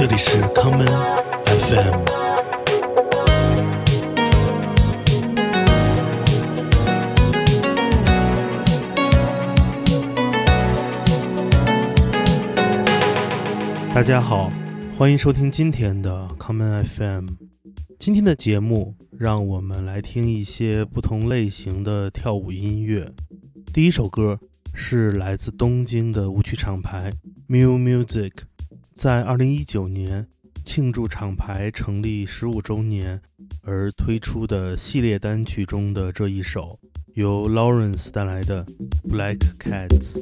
这里是康门 FM。大家好，欢迎收听今天的康门 FM。今天的节目，让我们来听一些不同类型的跳舞音乐。第一首歌是来自东京的舞曲厂牌 Mu Music，在二零一九年庆祝厂牌成立十五周年而推出的系列单曲中的这一首，由 Lawrence 带来的 Black Cats。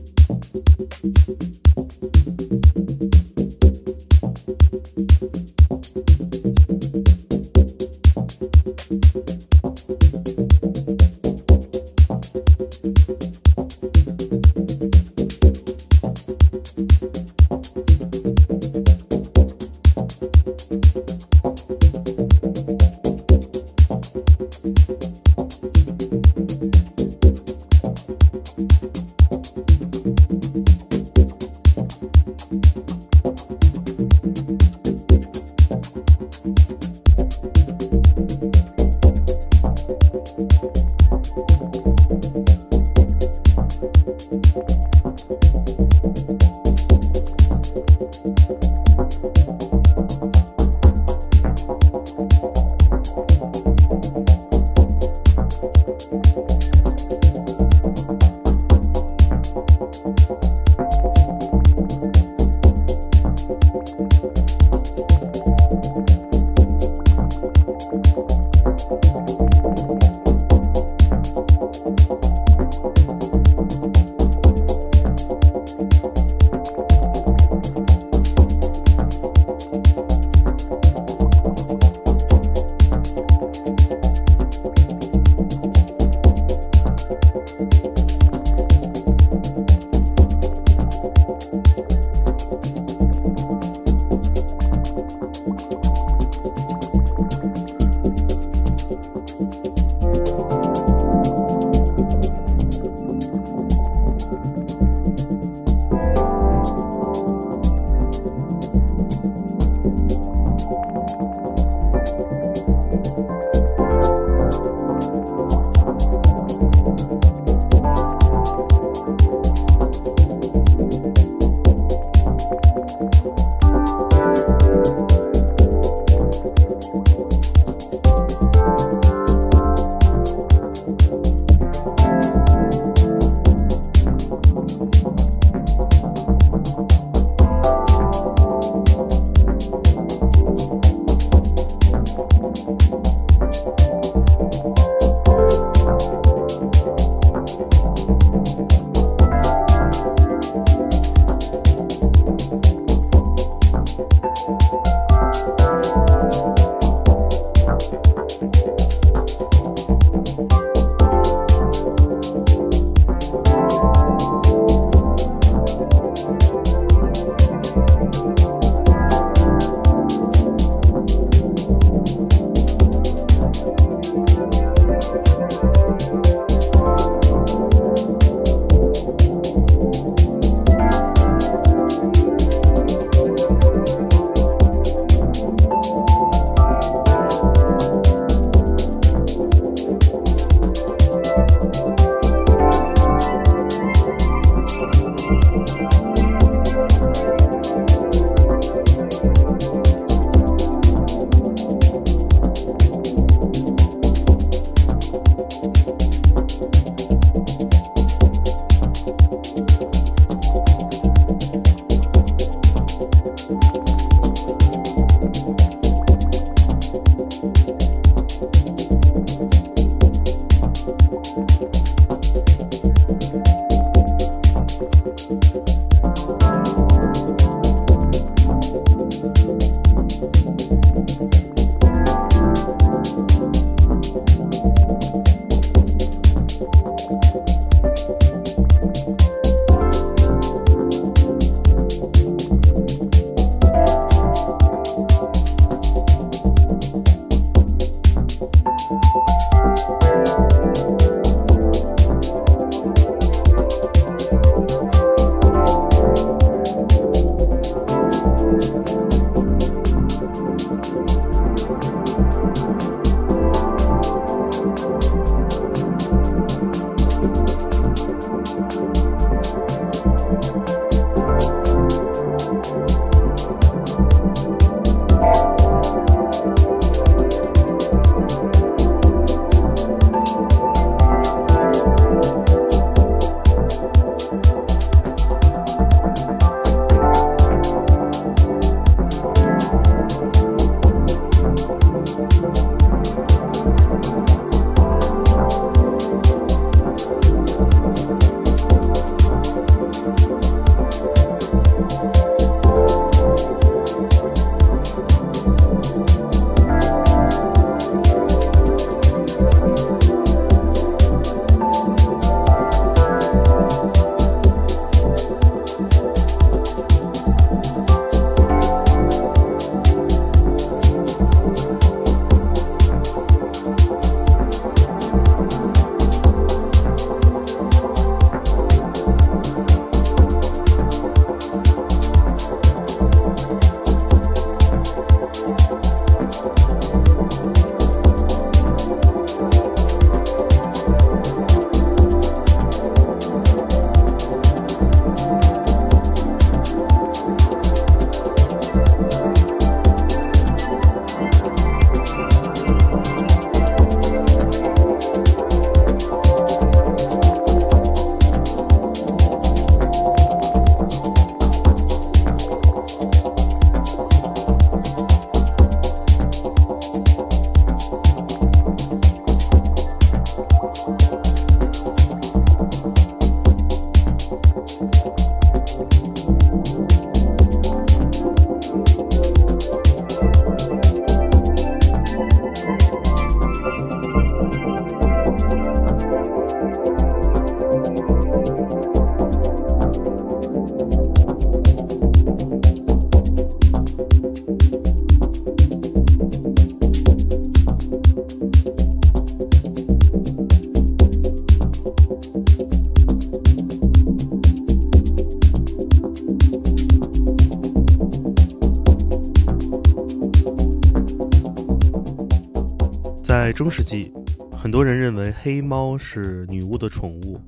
中世纪，很多人认为黑猫是女巫的宠物，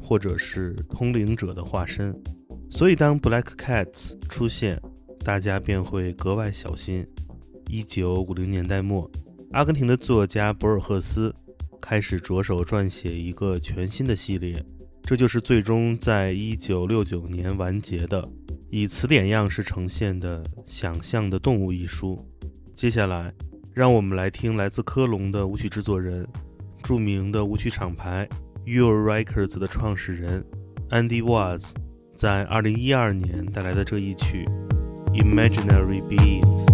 或者是通灵者的化身，所以当 Black Cats 出现，大家便会格外小心。一九五零年代末，阿根廷的作家博尔赫斯开始着手撰写一个全新的系列，这就是最终在一九六九年完结的以词典样式呈现的《想象的动物》一书。接下来。让我们来听来自科隆的舞曲制作人，著名的舞曲厂牌 Your Records 的创始人 Andy Watts 在二零一二年带来的这一曲《Imaginary Beings》。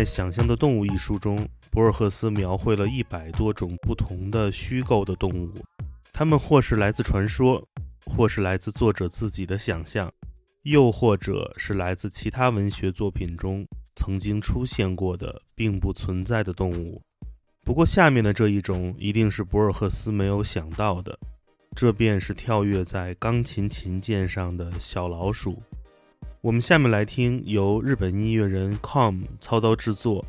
在《想象的动物》一书中，博尔赫斯描绘了一百多种不同的虚构的动物，它们或是来自传说，或是来自作者自己的想象，又或者是来自其他文学作品中曾经出现过的并不存在的动物。不过，下面的这一种一定是博尔赫斯没有想到的，这便是跳跃在钢琴琴键上的小老鼠。我们下面来听由日本音乐人 Com 操刀制作，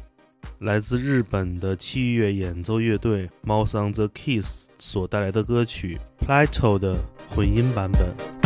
来自日本的器乐演奏乐队 Mouse on the Keys 所带来的歌曲《Plato》的混音版本。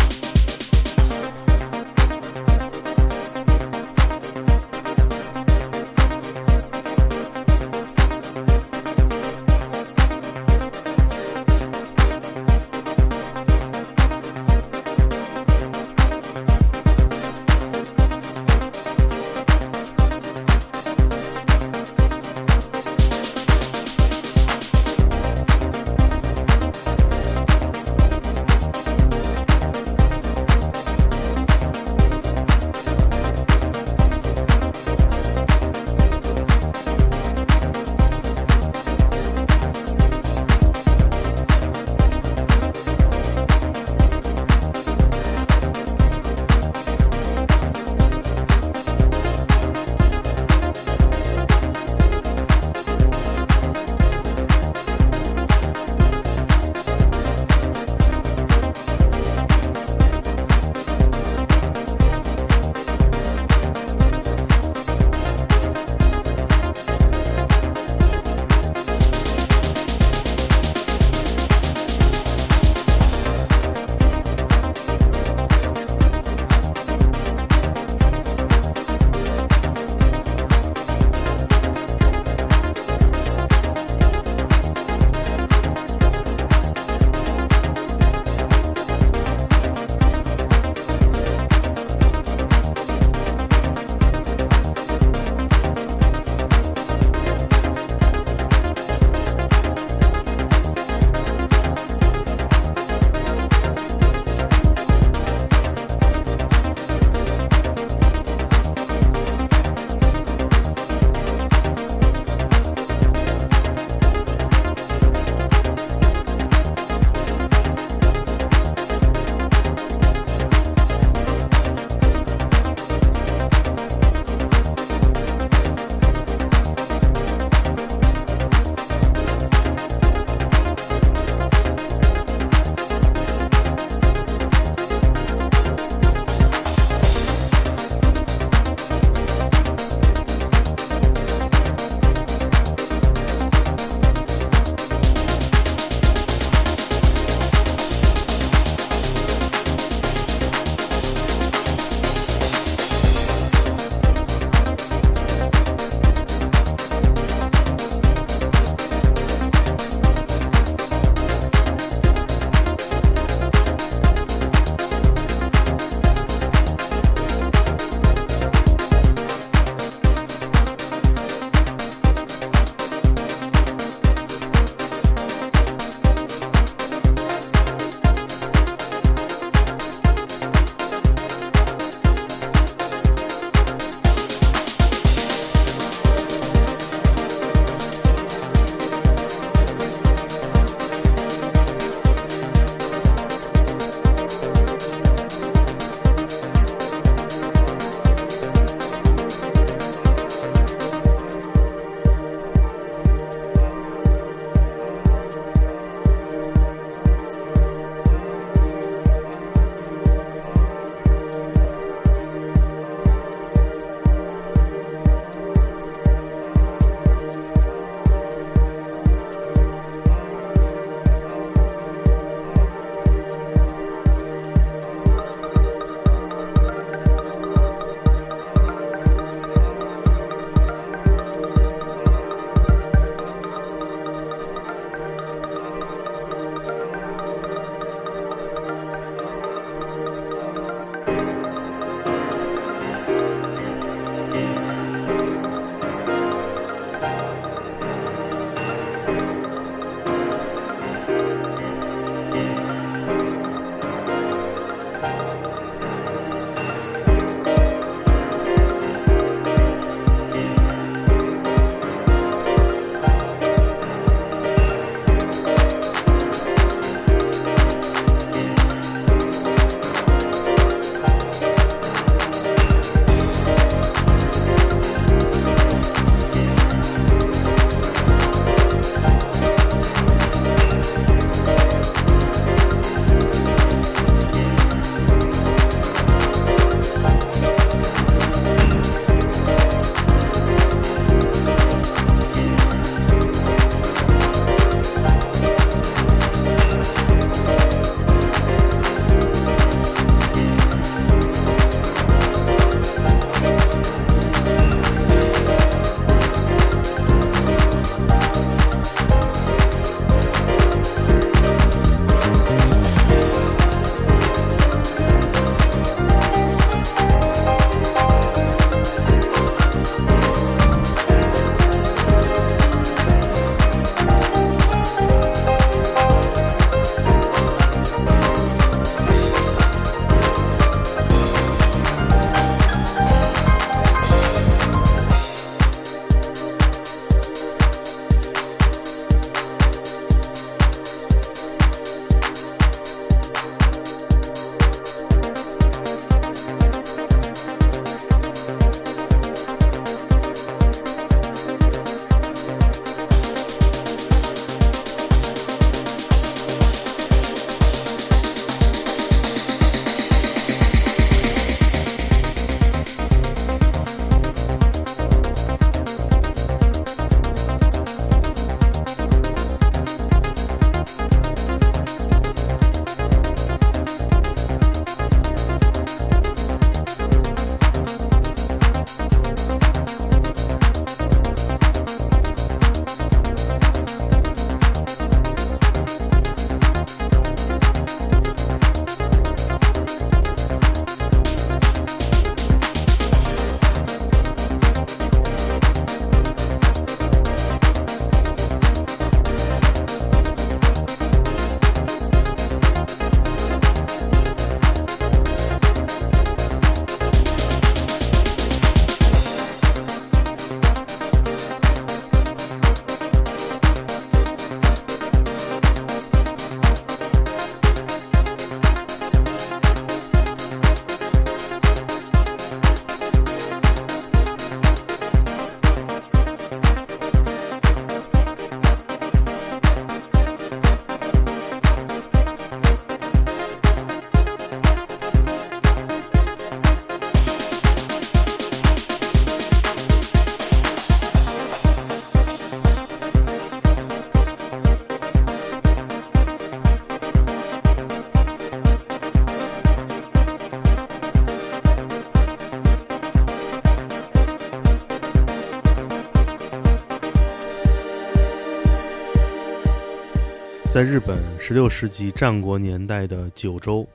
在日本16世纪战国年代的九州，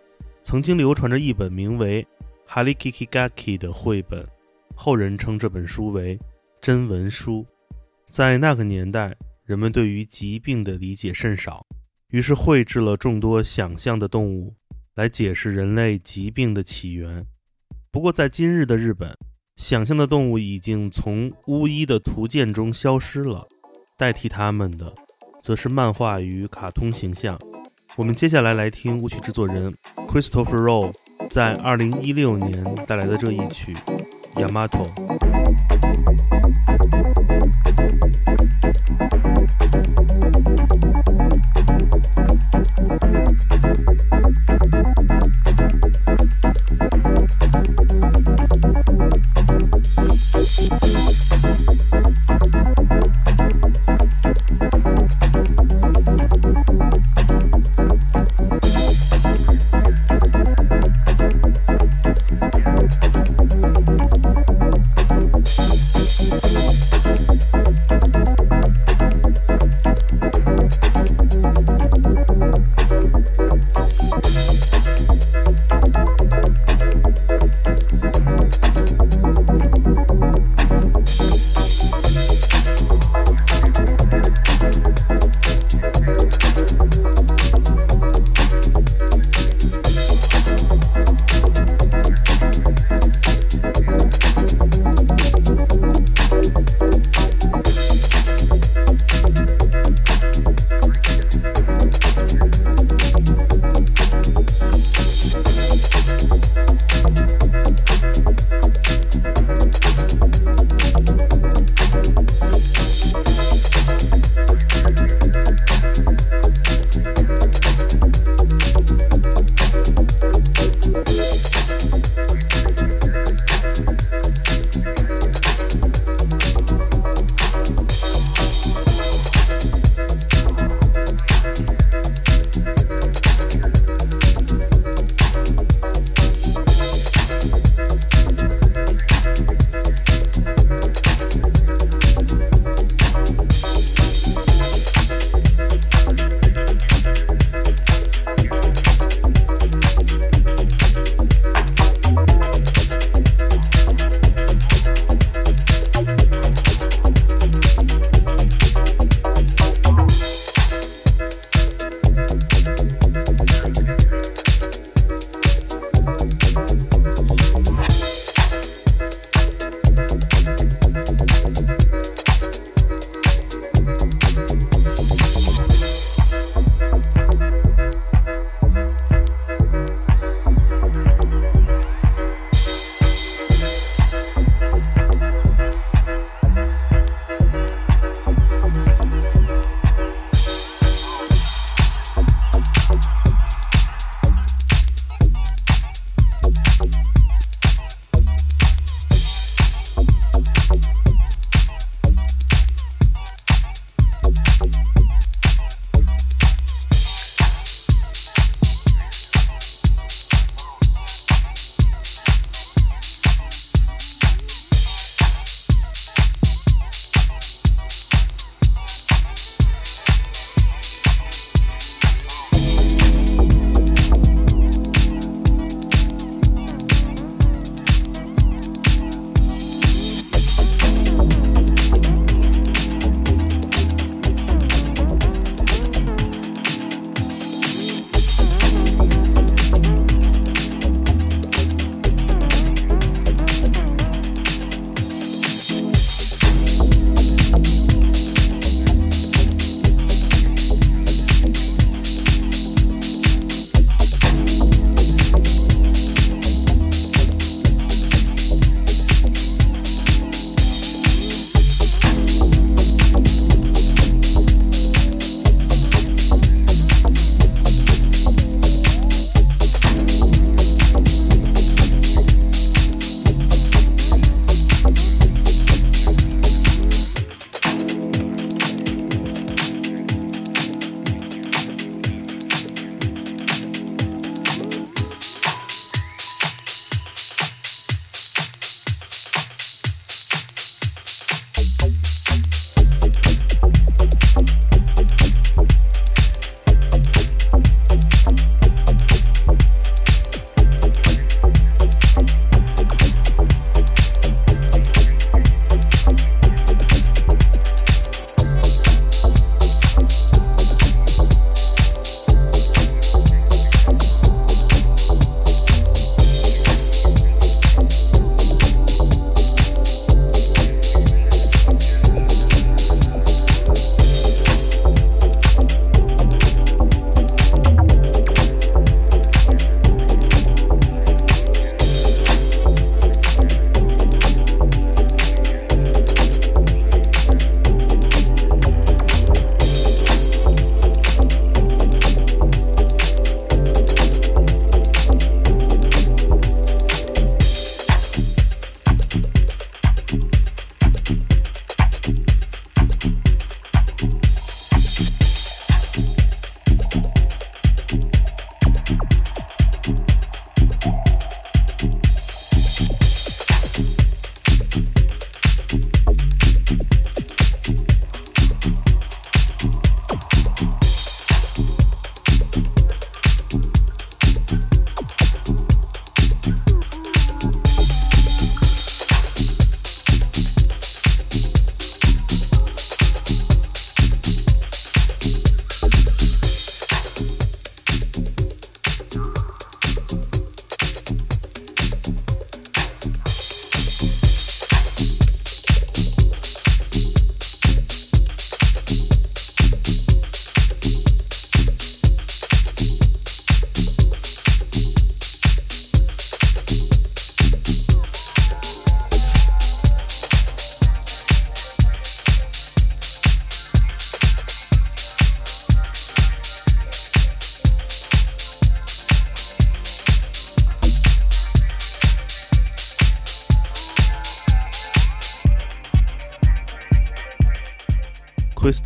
曾经流传着一本名为《Halikikigaki》的绘本，后人称这本书为真文书。在那个年代，人们对于疾病的理解甚少，于是绘制了众多想象的动物，来解释人类疾病的起源。不过，在今日的日本，想象的动物已经从巫医的图鉴中消失了，代替它们的。则是漫画与卡通形象。我们接下来来听舞曲制作人 Christopher Rowe 在二零一六年带来的这一曲《Yamato》。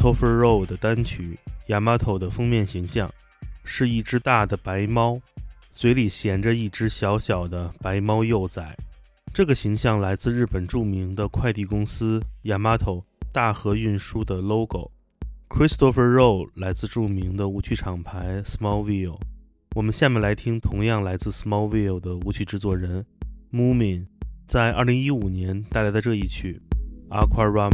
Christopher Rowe 的单曲《Yamato》的封面形象，是一只大的白猫，嘴里衔着一只小小的白猫幼崽。这个形象来自日本著名的快递公司 Yamato 大和运输的 logo。Christopher Rowe 来自著名的舞曲厂牌 Smallville。我们下面来听同样来自 Smallville 的舞曲制作人 Moomin 在2015年带来的这一曲《Aquarama》。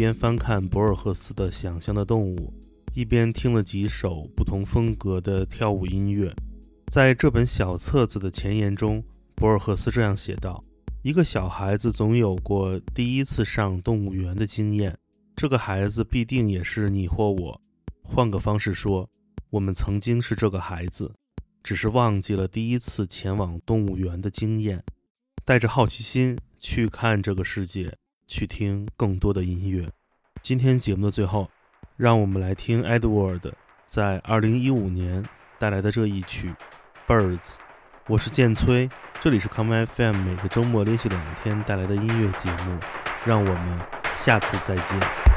边翻看博尔赫斯的《想象的动物》，一边听了几首不同风格的跳舞音乐。在这本小册子的前言中，博尔赫斯这样写道：“一个小孩子总有过第一次上动物园的经验，这个孩子必定也是你或我。换个方式说，我们曾经是这个孩子，只是忘记了第一次前往动物园的经验，带着好奇心去看这个世界，去听更多的音乐。”今天节目的最后，让我们来听 Edward 在2015年带来的这一曲。Birds，我是剑崔，这里是 Come FM，每个周末连续两天带来的音乐节目，让我们下次再见。